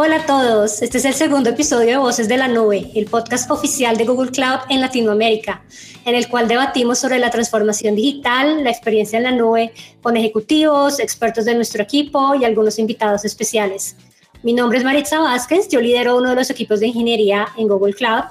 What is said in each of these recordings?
Hola a todos, este es el segundo episodio de Voces de la Nube, el podcast oficial de Google Cloud en Latinoamérica, en el cual debatimos sobre la transformación digital, la experiencia en la nube con ejecutivos, expertos de nuestro equipo y algunos invitados especiales. Mi nombre es Maritza Vázquez, yo lidero uno de los equipos de ingeniería en Google Cloud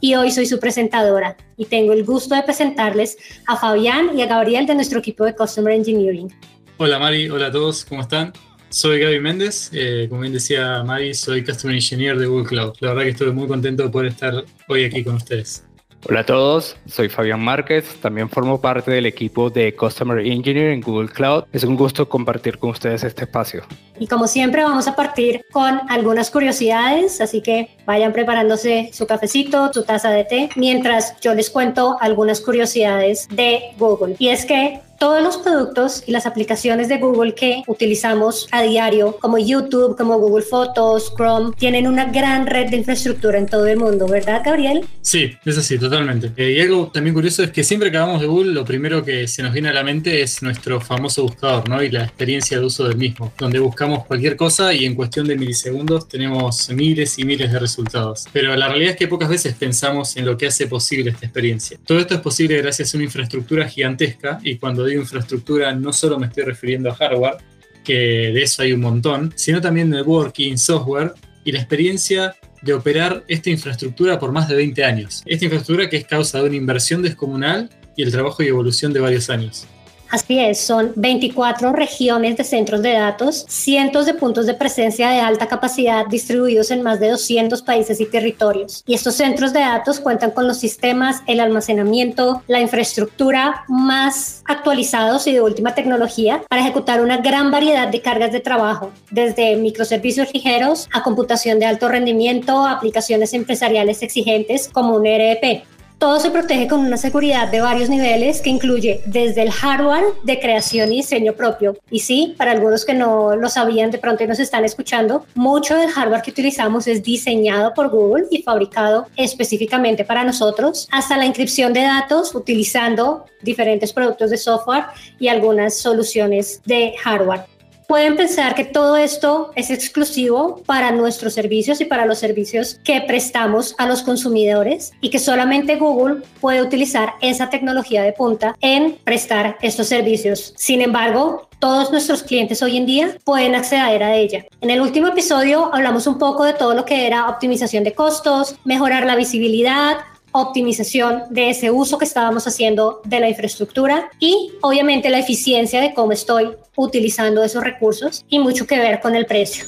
y hoy soy su presentadora y tengo el gusto de presentarles a Fabián y a Gabriel de nuestro equipo de Customer Engineering. Hola Mari, hola a todos, ¿cómo están? Soy Gaby Méndez, eh, como bien decía Mari, soy Customer Engineer de Google Cloud. La verdad que estoy muy contento de poder estar hoy aquí con ustedes. Hola a todos, soy Fabián Márquez, también formo parte del equipo de Customer Engineer en Google Cloud. Es un gusto compartir con ustedes este espacio. Y como siempre vamos a partir con algunas curiosidades, así que vayan preparándose su cafecito, su taza de té, mientras yo les cuento algunas curiosidades de Google. Y es que todos los productos y las aplicaciones de Google que utilizamos a diario, como YouTube, como Google Fotos, Chrome, tienen una gran red de infraestructura en todo el mundo, ¿verdad, Gabriel? Sí, es así, totalmente. Eh, y algo también curioso es que siempre que hablamos de Google, lo primero que se nos viene a la mente es nuestro famoso buscador, ¿no? Y la experiencia de uso del mismo, donde buscamos cualquier cosa y en cuestión de milisegundos tenemos miles y miles de resultados. Pero la realidad es que pocas veces pensamos en lo que hace posible esta experiencia. Todo esto es posible gracias a una infraestructura gigantesca y cuando de infraestructura no solo me estoy refiriendo a hardware, que de eso hay un montón, sino también networking, software y la experiencia de operar esta infraestructura por más de 20 años. Esta infraestructura que es causa de una inversión descomunal y el trabajo y evolución de varios años. Así es, son 24 regiones de centros de datos, cientos de puntos de presencia de alta capacidad distribuidos en más de 200 países y territorios. Y estos centros de datos cuentan con los sistemas, el almacenamiento, la infraestructura más actualizados y de última tecnología para ejecutar una gran variedad de cargas de trabajo, desde microservicios ligeros a computación de alto rendimiento, aplicaciones empresariales exigentes como un ERP. Todo se protege con una seguridad de varios niveles que incluye desde el hardware de creación y diseño propio. Y sí, para algunos que no lo sabían de pronto nos están escuchando, mucho del hardware que utilizamos es diseñado por Google y fabricado específicamente para nosotros, hasta la inscripción de datos utilizando diferentes productos de software y algunas soluciones de hardware pueden pensar que todo esto es exclusivo para nuestros servicios y para los servicios que prestamos a los consumidores y que solamente Google puede utilizar esa tecnología de punta en prestar estos servicios. Sin embargo, todos nuestros clientes hoy en día pueden acceder a ella. En el último episodio hablamos un poco de todo lo que era optimización de costos, mejorar la visibilidad, optimización de ese uso que estábamos haciendo de la infraestructura y obviamente la eficiencia de cómo estoy utilizando esos recursos y mucho que ver con el precio.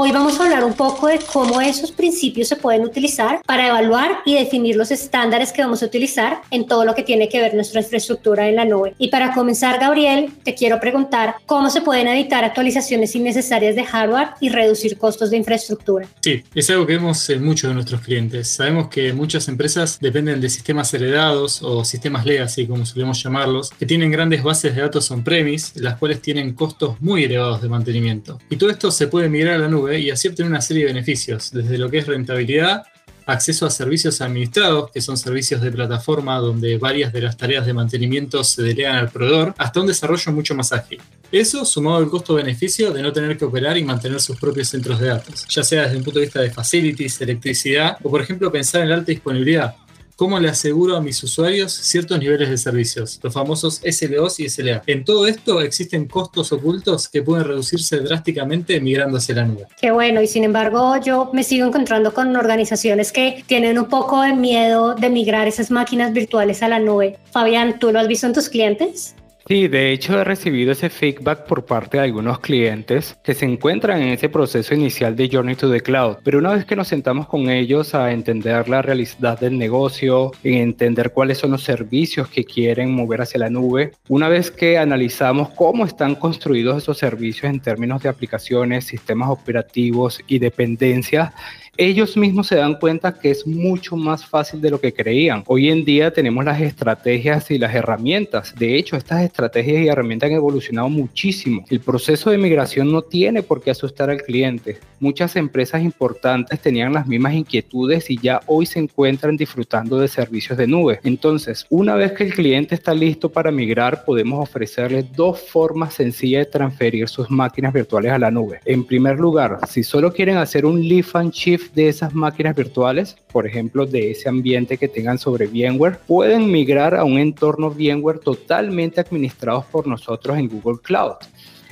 Hoy vamos a hablar un poco de cómo esos principios se pueden utilizar para evaluar y definir los estándares que vamos a utilizar en todo lo que tiene que ver nuestra infraestructura en la nube. Y para comenzar, Gabriel, te quiero preguntar cómo se pueden evitar actualizaciones innecesarias de hardware y reducir costos de infraestructura. Sí, es algo que vemos en muchos de nuestros clientes. Sabemos que muchas empresas dependen de sistemas heredados o sistemas legacy, como solemos llamarlos, que tienen grandes bases de datos on-premise, las cuales tienen costos muy elevados de mantenimiento. Y todo esto se puede migrar a la nube y así obtener una serie de beneficios, desde lo que es rentabilidad, acceso a servicios administrados, que son servicios de plataforma donde varias de las tareas de mantenimiento se delegan al proveedor, hasta un desarrollo mucho más ágil. Eso sumado al costo-beneficio de no tener que operar y mantener sus propios centros de datos, ya sea desde un punto de vista de facilities, electricidad o por ejemplo pensar en la alta disponibilidad, cómo le aseguro a mis usuarios ciertos niveles de servicios, los famosos SLOs y SLA. En todo esto existen costos ocultos que pueden reducirse drásticamente migrando hacia la nube. Qué bueno, y sin embargo yo me sigo encontrando con organizaciones que tienen un poco de miedo de migrar esas máquinas virtuales a la nube. Fabián, ¿tú lo has visto en tus clientes? Sí, de hecho he recibido ese feedback por parte de algunos clientes que se encuentran en ese proceso inicial de Journey to the Cloud, pero una vez que nos sentamos con ellos a entender la realidad del negocio, en entender cuáles son los servicios que quieren mover hacia la nube, una vez que analizamos cómo están construidos esos servicios en términos de aplicaciones, sistemas operativos y dependencias, ellos mismos se dan cuenta que es mucho más fácil de lo que creían. Hoy en día tenemos las estrategias y las herramientas. De hecho, estas estrategias y herramientas han evolucionado muchísimo. El proceso de migración no tiene por qué asustar al cliente. Muchas empresas importantes tenían las mismas inquietudes y ya hoy se encuentran disfrutando de servicios de nube. Entonces, una vez que el cliente está listo para migrar, podemos ofrecerle dos formas sencillas de transferir sus máquinas virtuales a la nube. En primer lugar, si solo quieren hacer un lift and shift de esas máquinas virtuales, por ejemplo, de ese ambiente que tengan sobre VMware, pueden migrar a un entorno VMware totalmente administrado por nosotros en Google Cloud.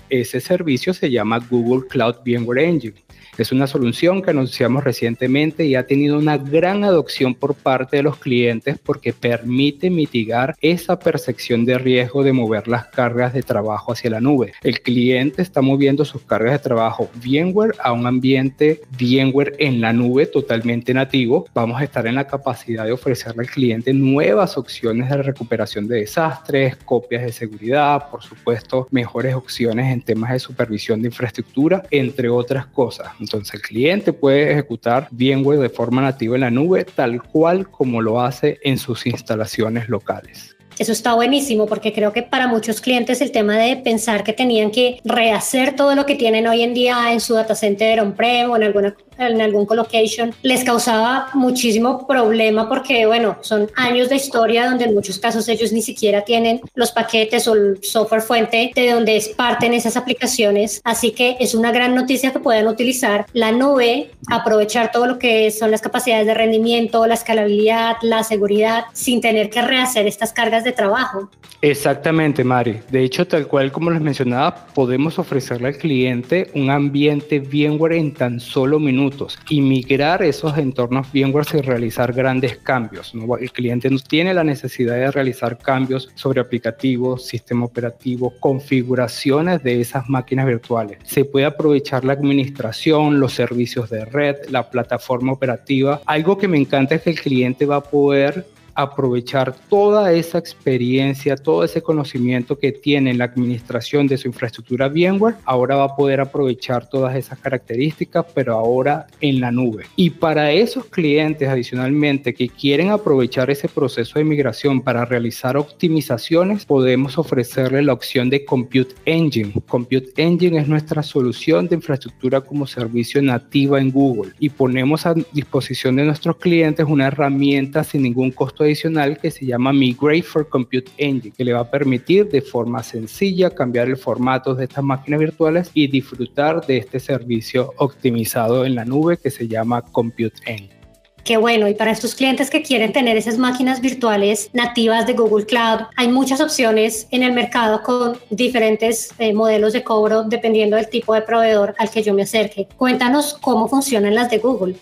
Ese servicio se llama Google Cloud VMware Engine. Es una solución que anunciamos recientemente y ha tenido una gran adopción por parte de los clientes porque permite mitigar esa percepción de riesgo de mover las cargas de trabajo hacia la nube. El cliente está moviendo sus cargas de trabajo VMware a un ambiente VMware en la nube totalmente nativo. Vamos a estar en la capacidad de ofrecerle al cliente nuevas opciones de recuperación de desastres, copias de seguridad, por supuesto, mejores opciones en temas de supervisión de infraestructura, entre otras cosas. Entonces el cliente puede ejecutar VMware de forma nativa en la nube, tal cual como lo hace en sus instalaciones locales. Eso está buenísimo porque creo que para muchos clientes el tema de pensar que tenían que rehacer todo lo que tienen hoy en día en su data center on-prem o en alguna en algún colocation, les causaba muchísimo problema porque, bueno, son años de historia donde en muchos casos ellos ni siquiera tienen los paquetes o el software fuente de donde parten esas aplicaciones. Así que es una gran noticia que puedan utilizar la nube, aprovechar todo lo que son las capacidades de rendimiento, la escalabilidad, la seguridad, sin tener que rehacer estas cargas de trabajo. Exactamente, Mari. De hecho, tal cual como les mencionaba, podemos ofrecerle al cliente un ambiente VMware en tan solo minutos y migrar esos entornos VMware sin realizar grandes cambios. El cliente no tiene la necesidad de realizar cambios sobre aplicativos, sistema operativo, configuraciones de esas máquinas virtuales. Se puede aprovechar la administración, los servicios de red, la plataforma operativa. Algo que me encanta es que el cliente va a poder aprovechar toda esa experiencia, todo ese conocimiento que tiene en la administración de su infraestructura VMware, ahora va a poder aprovechar todas esas características, pero ahora en la nube. Y para esos clientes adicionalmente que quieren aprovechar ese proceso de migración para realizar optimizaciones, podemos ofrecerle la opción de Compute Engine. Compute Engine es nuestra solución de infraestructura como servicio nativa en Google y ponemos a disposición de nuestros clientes una herramienta sin ningún costo adicional que se llama Migrate for Compute Engine, que le va a permitir de forma sencilla cambiar el formato de estas máquinas virtuales y disfrutar de este servicio optimizado en la nube que se llama Compute Engine. Qué bueno, y para estos clientes que quieren tener esas máquinas virtuales nativas de Google Cloud, hay muchas opciones en el mercado con diferentes eh, modelos de cobro dependiendo del tipo de proveedor al que yo me acerque. Cuéntanos cómo funcionan las de Google.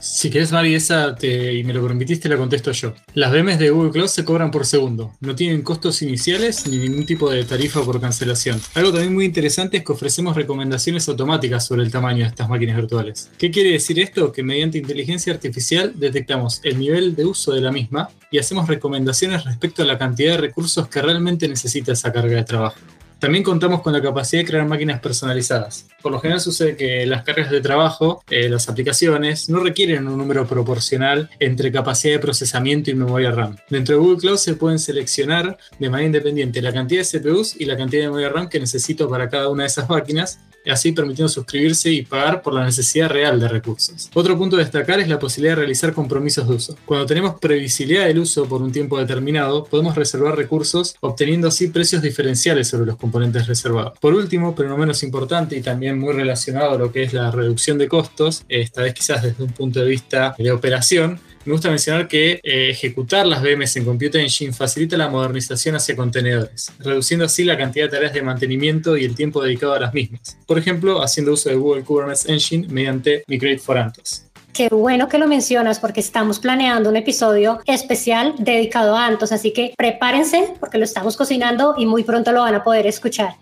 Si quieres, Mari, esa y me lo permitiste, la contesto yo. Las VMs de Google Cloud se cobran por segundo. No tienen costos iniciales ni ningún tipo de tarifa por cancelación. Algo también muy interesante es que ofrecemos recomendaciones automáticas sobre el tamaño de estas máquinas virtuales. ¿Qué quiere decir esto? Que mediante inteligencia artificial detectamos el nivel de uso de la misma y hacemos recomendaciones respecto a la cantidad de recursos que realmente necesita esa carga de trabajo. También contamos con la capacidad de crear máquinas personalizadas. Por lo general sucede que las cargas de trabajo, eh, las aplicaciones, no requieren un número proporcional entre capacidad de procesamiento y memoria RAM. Dentro de Google Cloud se pueden seleccionar de manera independiente la cantidad de CPUs y la cantidad de memoria RAM que necesito para cada una de esas máquinas así permitiendo suscribirse y pagar por la necesidad real de recursos. Otro punto a destacar es la posibilidad de realizar compromisos de uso. Cuando tenemos previsibilidad del uso por un tiempo determinado, podemos reservar recursos obteniendo así precios diferenciales sobre los componentes reservados. Por último, pero no menos importante y también muy relacionado a lo que es la reducción de costos, esta vez quizás desde un punto de vista de operación, me gusta mencionar que eh, ejecutar las VMs en Computer Engine facilita la modernización hacia contenedores, reduciendo así la cantidad de tareas de mantenimiento y el tiempo dedicado a las mismas. Por ejemplo, haciendo uso de Google Kubernetes Engine mediante Migrate for Antos. Qué bueno que lo mencionas porque estamos planeando un episodio especial dedicado a Antos, así que prepárense porque lo estamos cocinando y muy pronto lo van a poder escuchar.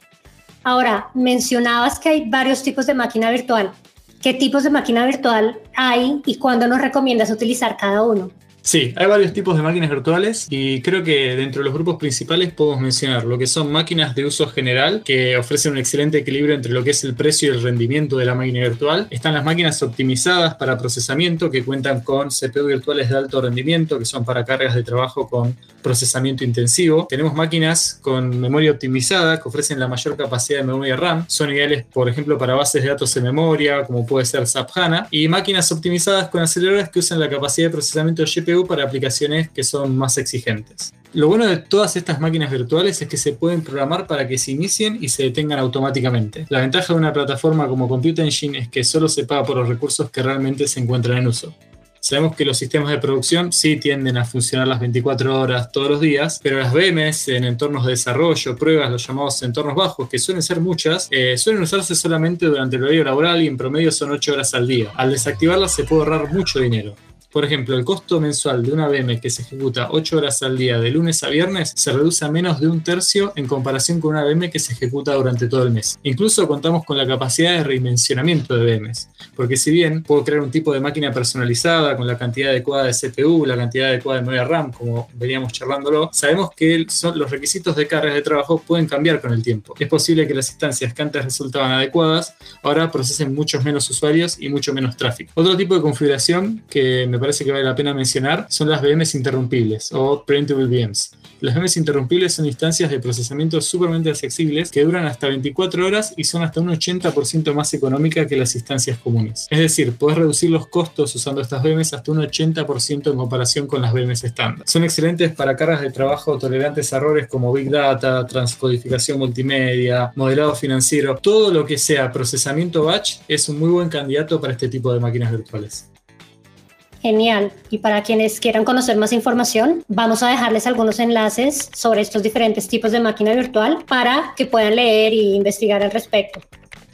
Ahora, mencionabas que hay varios tipos de máquina virtual. ¿Qué tipos de máquina virtual hay y cuándo nos recomiendas utilizar cada uno? Sí, hay varios tipos de máquinas virtuales y creo que dentro de los grupos principales podemos mencionar lo que son máquinas de uso general que ofrecen un excelente equilibrio entre lo que es el precio y el rendimiento de la máquina virtual. Están las máquinas optimizadas para procesamiento que cuentan con CPU virtuales de alto rendimiento que son para cargas de trabajo con procesamiento intensivo. Tenemos máquinas con memoria optimizada que ofrecen la mayor capacidad de memoria RAM. Son ideales, por ejemplo, para bases de datos en memoria, como puede ser SAP HANA. Y máquinas optimizadas con aceleradores que usan la capacidad de procesamiento de GPU para aplicaciones que son más exigentes. Lo bueno de todas estas máquinas virtuales es que se pueden programar para que se inicien y se detengan automáticamente. La ventaja de una plataforma como Compute Engine es que solo se paga por los recursos que realmente se encuentran en uso. Sabemos que los sistemas de producción sí tienden a funcionar las 24 horas todos los días, pero las VMs en entornos de desarrollo, pruebas, los llamados entornos bajos, que suelen ser muchas, eh, suelen usarse solamente durante el horario laboral y en promedio son 8 horas al día. Al desactivarlas se puede ahorrar mucho dinero. Por ejemplo, el costo mensual de una VM que se ejecuta 8 horas al día de lunes a viernes se reduce a menos de un tercio en comparación con una VM que se ejecuta durante todo el mes. Incluso contamos con la capacidad de redimensionamiento de VMs, porque si bien puedo crear un tipo de máquina personalizada con la cantidad adecuada de CPU, la cantidad adecuada de memoria RAM, como veníamos charlándolo, sabemos que son, los requisitos de cargas de trabajo pueden cambiar con el tiempo. Es posible que las instancias que antes resultaban adecuadas ahora procesen muchos menos usuarios y mucho menos tráfico. Otro tipo de configuración que me parece que vale la pena mencionar son las VMs interrumpibles o Printable VMs. Las VMs interrumpibles son instancias de procesamiento supermente accesibles que duran hasta 24 horas y son hasta un 80% más económicas que las instancias comunes. Es decir, puedes reducir los costos usando estas VMs hasta un 80% en comparación con las VMs estándar. Son excelentes para cargas de trabajo tolerantes a errores como Big Data, transcodificación multimedia, modelado financiero. Todo lo que sea procesamiento batch es un muy buen candidato para este tipo de máquinas virtuales. Genial. Y para quienes quieran conocer más información, vamos a dejarles algunos enlaces sobre estos diferentes tipos de máquina virtual para que puedan leer e investigar al respecto.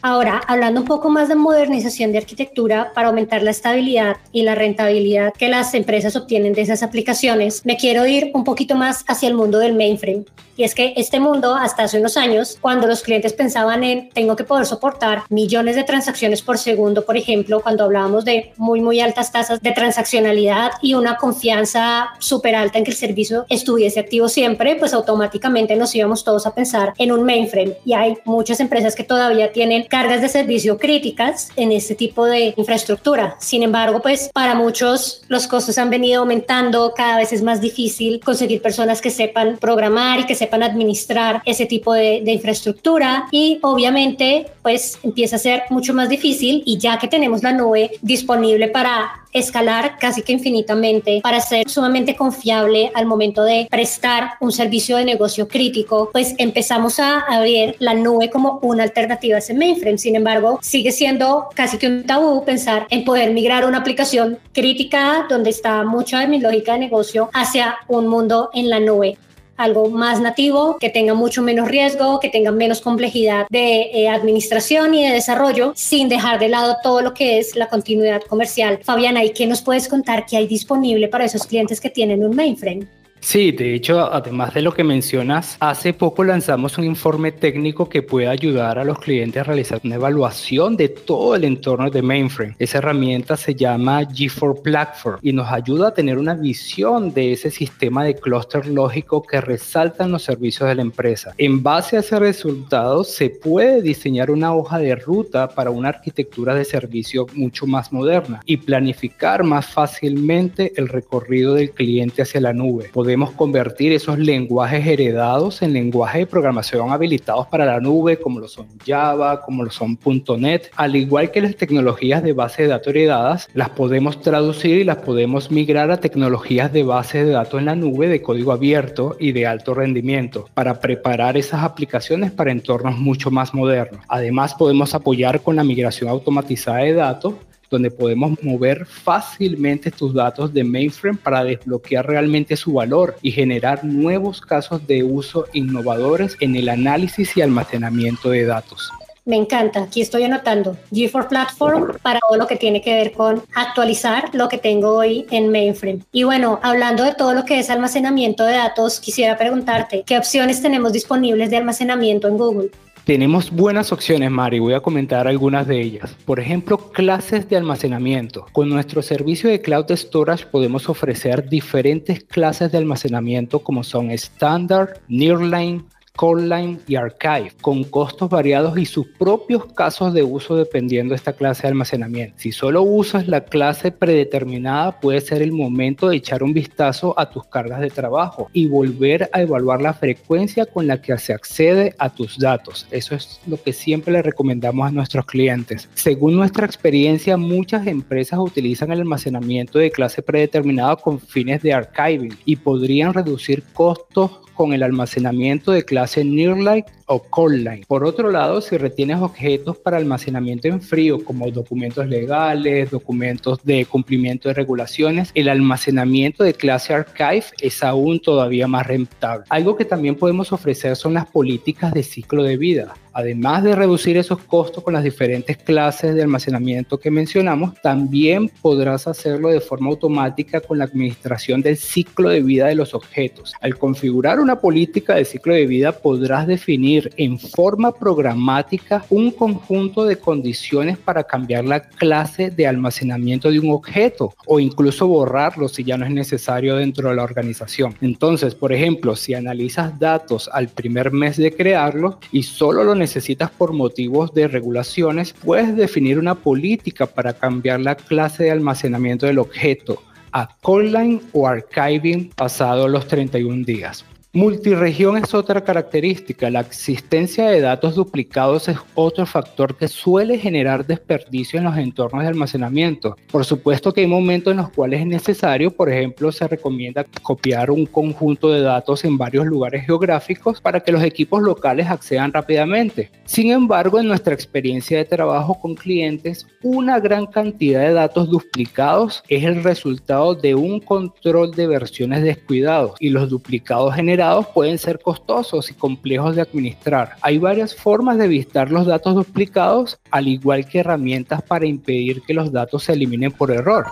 Ahora, hablando un poco más de modernización de arquitectura para aumentar la estabilidad y la rentabilidad que las empresas obtienen de esas aplicaciones, me quiero ir un poquito más hacia el mundo del mainframe. Y es que este mundo, hasta hace unos años, cuando los clientes pensaban en tengo que poder soportar millones de transacciones por segundo, por ejemplo, cuando hablábamos de muy, muy altas tasas de transaccionalidad y una confianza súper alta en que el servicio estuviese activo siempre, pues automáticamente nos íbamos todos a pensar en un mainframe. Y hay muchas empresas que todavía tienen cargas de servicio críticas en este tipo de infraestructura. Sin embargo, pues para muchos los costos han venido aumentando, cada vez es más difícil conseguir personas que sepan programar y que sepan administrar ese tipo de, de infraestructura y obviamente pues empieza a ser mucho más difícil y ya que tenemos la nube disponible para escalar casi que infinitamente para ser sumamente confiable al momento de prestar un servicio de negocio crítico, pues empezamos a abrir la nube como una alternativa a ese mainframe. Sin embargo, sigue siendo casi que un tabú pensar en poder migrar una aplicación crítica donde está mucha de mi lógica de negocio hacia un mundo en la nube algo más nativo, que tenga mucho menos riesgo, que tenga menos complejidad de eh, administración y de desarrollo, sin dejar de lado todo lo que es la continuidad comercial. Fabiana, ¿y qué nos puedes contar que hay disponible para esos clientes que tienen un mainframe? Sí, de hecho, además de lo que mencionas, hace poco lanzamos un informe técnico que puede ayudar a los clientes a realizar una evaluación de todo el entorno de mainframe. Esa herramienta se llama G4 Platform y nos ayuda a tener una visión de ese sistema de clúster lógico que resaltan los servicios de la empresa. En base a ese resultado, se puede diseñar una hoja de ruta para una arquitectura de servicio mucho más moderna y planificar más fácilmente el recorrido del cliente hacia la nube podemos convertir esos lenguajes heredados en lenguajes de programación habilitados para la nube, como lo son Java, como lo son .NET, al igual que las tecnologías de base de datos heredadas, las podemos traducir y las podemos migrar a tecnologías de base de datos en la nube de código abierto y de alto rendimiento para preparar esas aplicaciones para entornos mucho más modernos. Además, podemos apoyar con la migración automatizada de datos donde podemos mover fácilmente tus datos de mainframe para desbloquear realmente su valor y generar nuevos casos de uso innovadores en el análisis y almacenamiento de datos. Me encanta, aquí estoy anotando G4 Platform para todo lo que tiene que ver con actualizar lo que tengo hoy en mainframe. Y bueno, hablando de todo lo que es almacenamiento de datos, quisiera preguntarte, ¿qué opciones tenemos disponibles de almacenamiento en Google? Tenemos buenas opciones, Mari. Voy a comentar algunas de ellas. Por ejemplo, clases de almacenamiento. Con nuestro servicio de Cloud Storage podemos ofrecer diferentes clases de almacenamiento como son Standard, Nearline, Line y Archive, con costos variados y sus propios casos de uso dependiendo de esta clase de almacenamiento. Si solo usas la clase predeterminada, puede ser el momento de echar un vistazo a tus cargas de trabajo y volver a evaluar la frecuencia con la que se accede a tus datos. Eso es lo que siempre le recomendamos a nuestros clientes. Según nuestra experiencia, muchas empresas utilizan el almacenamiento de clase predeterminada con fines de archiving y podrían reducir costos con el almacenamiento de clase Nearline o Coldline. Por otro lado, si retienes objetos para almacenamiento en frío, como documentos legales, documentos de cumplimiento de regulaciones, el almacenamiento de clase Archive es aún todavía más rentable. Algo que también podemos ofrecer son las políticas de ciclo de vida. Además de reducir esos costos con las diferentes clases de almacenamiento que mencionamos, también podrás hacerlo de forma automática con la administración del ciclo de vida de los objetos. Al configurar una política de ciclo de vida podrás definir en forma programática un conjunto de condiciones para cambiar la clase de almacenamiento de un objeto o incluso borrarlo si ya no es necesario dentro de la organización. Entonces, por ejemplo, si analizas datos al primer mes de crearlo y solo lo necesitas por motivos de regulaciones, puedes definir una política para cambiar la clase de almacenamiento del objeto a Callline o Archiving pasado los 31 días. Multiregión es otra característica. La existencia de datos duplicados es otro factor que suele generar desperdicio en los entornos de almacenamiento. Por supuesto que hay momentos en los cuales es necesario, por ejemplo, se recomienda copiar un conjunto de datos en varios lugares geográficos para que los equipos locales accedan rápidamente. Sin embargo, en nuestra experiencia de trabajo con clientes, una gran cantidad de datos duplicados es el resultado de un control de versiones descuidados y los duplicados generan pueden ser costosos y complejos de administrar. Hay varias formas de evitar los datos duplicados, al igual que herramientas para impedir que los datos se eliminen por error.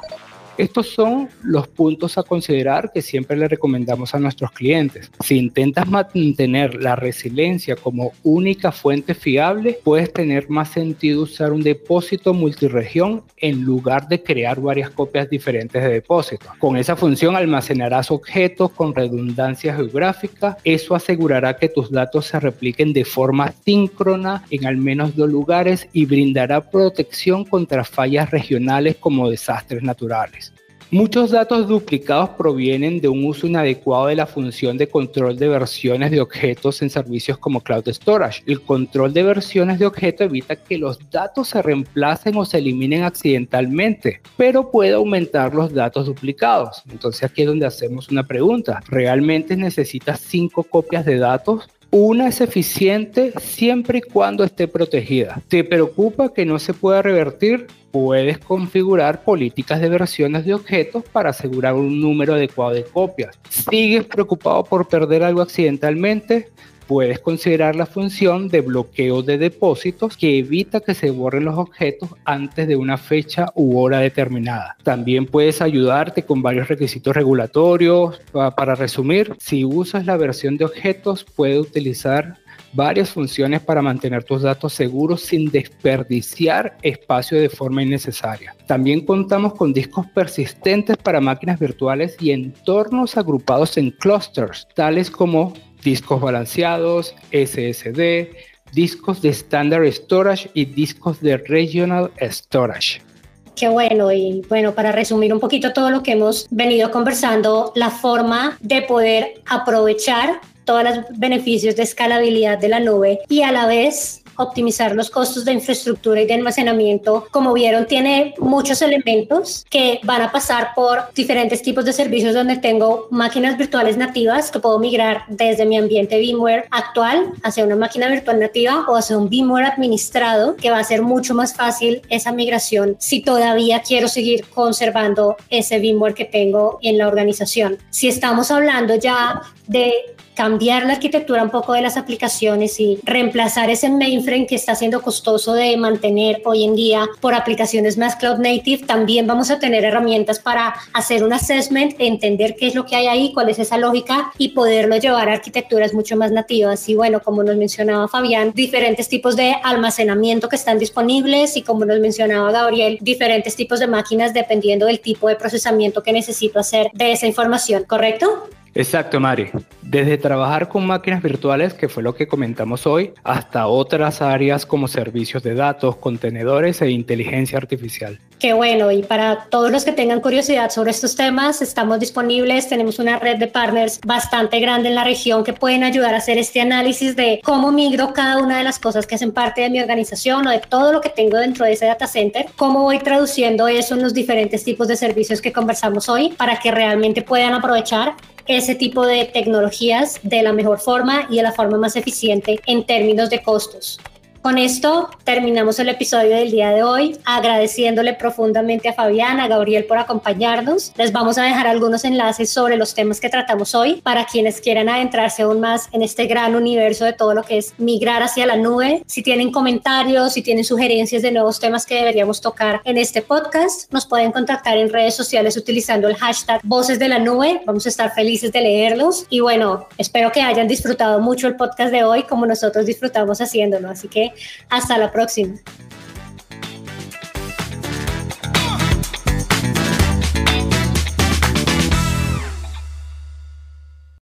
Estos son los puntos a considerar que siempre le recomendamos a nuestros clientes. Si intentas mantener la resiliencia como única fuente fiable, puedes tener más sentido usar un depósito multiregión en lugar de crear varias copias diferentes de depósitos. Con esa función almacenarás objetos con redundancia geográfica. Eso asegurará que tus datos se repliquen de forma síncrona en al menos dos lugares y brindará protección contra fallas regionales como desastres naturales. Muchos datos duplicados provienen de un uso inadecuado de la función de control de versiones de objetos en servicios como Cloud Storage. El control de versiones de objetos evita que los datos se reemplacen o se eliminen accidentalmente, pero puede aumentar los datos duplicados. Entonces aquí es donde hacemos una pregunta. ¿Realmente necesitas cinco copias de datos? Una es eficiente siempre y cuando esté protegida. ¿Te preocupa que no se pueda revertir? puedes configurar políticas de versiones de objetos para asegurar un número adecuado de copias. ¿Sigues preocupado por perder algo accidentalmente? Puedes considerar la función de bloqueo de depósitos que evita que se borren los objetos antes de una fecha u hora determinada. También puedes ayudarte con varios requisitos regulatorios. Para resumir, si usas la versión de objetos, puedes utilizar varias funciones para mantener tus datos seguros sin desperdiciar espacio de forma innecesaria. También contamos con discos persistentes para máquinas virtuales y entornos agrupados en clusters, tales como discos balanceados, SSD, discos de Standard Storage y discos de Regional Storage. Qué bueno, y bueno, para resumir un poquito todo lo que hemos venido conversando, la forma de poder aprovechar todos los beneficios de escalabilidad de la nube y a la vez optimizar los costos de infraestructura y de almacenamiento. Como vieron, tiene muchos elementos que van a pasar por diferentes tipos de servicios donde tengo máquinas virtuales nativas que puedo migrar desde mi ambiente VMware actual hacia una máquina virtual nativa o hacia un VMware administrado, que va a ser mucho más fácil esa migración si todavía quiero seguir conservando ese VMware que tengo en la organización. Si estamos hablando ya de cambiar la arquitectura un poco de las aplicaciones y reemplazar ese mainframe que está siendo costoso de mantener hoy en día por aplicaciones más cloud native, también vamos a tener herramientas para hacer un assessment, entender qué es lo que hay ahí, cuál es esa lógica y poderlo llevar a arquitecturas mucho más nativas. Y bueno, como nos mencionaba Fabián, diferentes tipos de almacenamiento que están disponibles y como nos mencionaba Gabriel, diferentes tipos de máquinas dependiendo del tipo de procesamiento que necesito hacer de esa información, ¿correcto? Exacto, Mari. Desde trabajar con máquinas virtuales, que fue lo que comentamos hoy, hasta otras áreas como servicios de datos, contenedores e inteligencia artificial. Qué bueno, y para todos los que tengan curiosidad sobre estos temas, estamos disponibles, tenemos una red de partners bastante grande en la región que pueden ayudar a hacer este análisis de cómo migro cada una de las cosas que hacen parte de mi organización o de todo lo que tengo dentro de ese data center, cómo voy traduciendo eso en los diferentes tipos de servicios que conversamos hoy para que realmente puedan aprovechar ese tipo de tecnologías de la mejor forma y de la forma más eficiente en términos de costos. Con esto terminamos el episodio del día de hoy, agradeciéndole profundamente a Fabián, a Gabriel por acompañarnos. Les vamos a dejar algunos enlaces sobre los temas que tratamos hoy para quienes quieran adentrarse aún más en este gran universo de todo lo que es migrar hacia la nube. Si tienen comentarios, si tienen sugerencias de nuevos temas que deberíamos tocar en este podcast, nos pueden contactar en redes sociales utilizando el hashtag Voces de la Nube. Vamos a estar felices de leerlos. Y bueno, espero que hayan disfrutado mucho el podcast de hoy como nosotros disfrutamos haciéndolo. Así que hasta la próxima.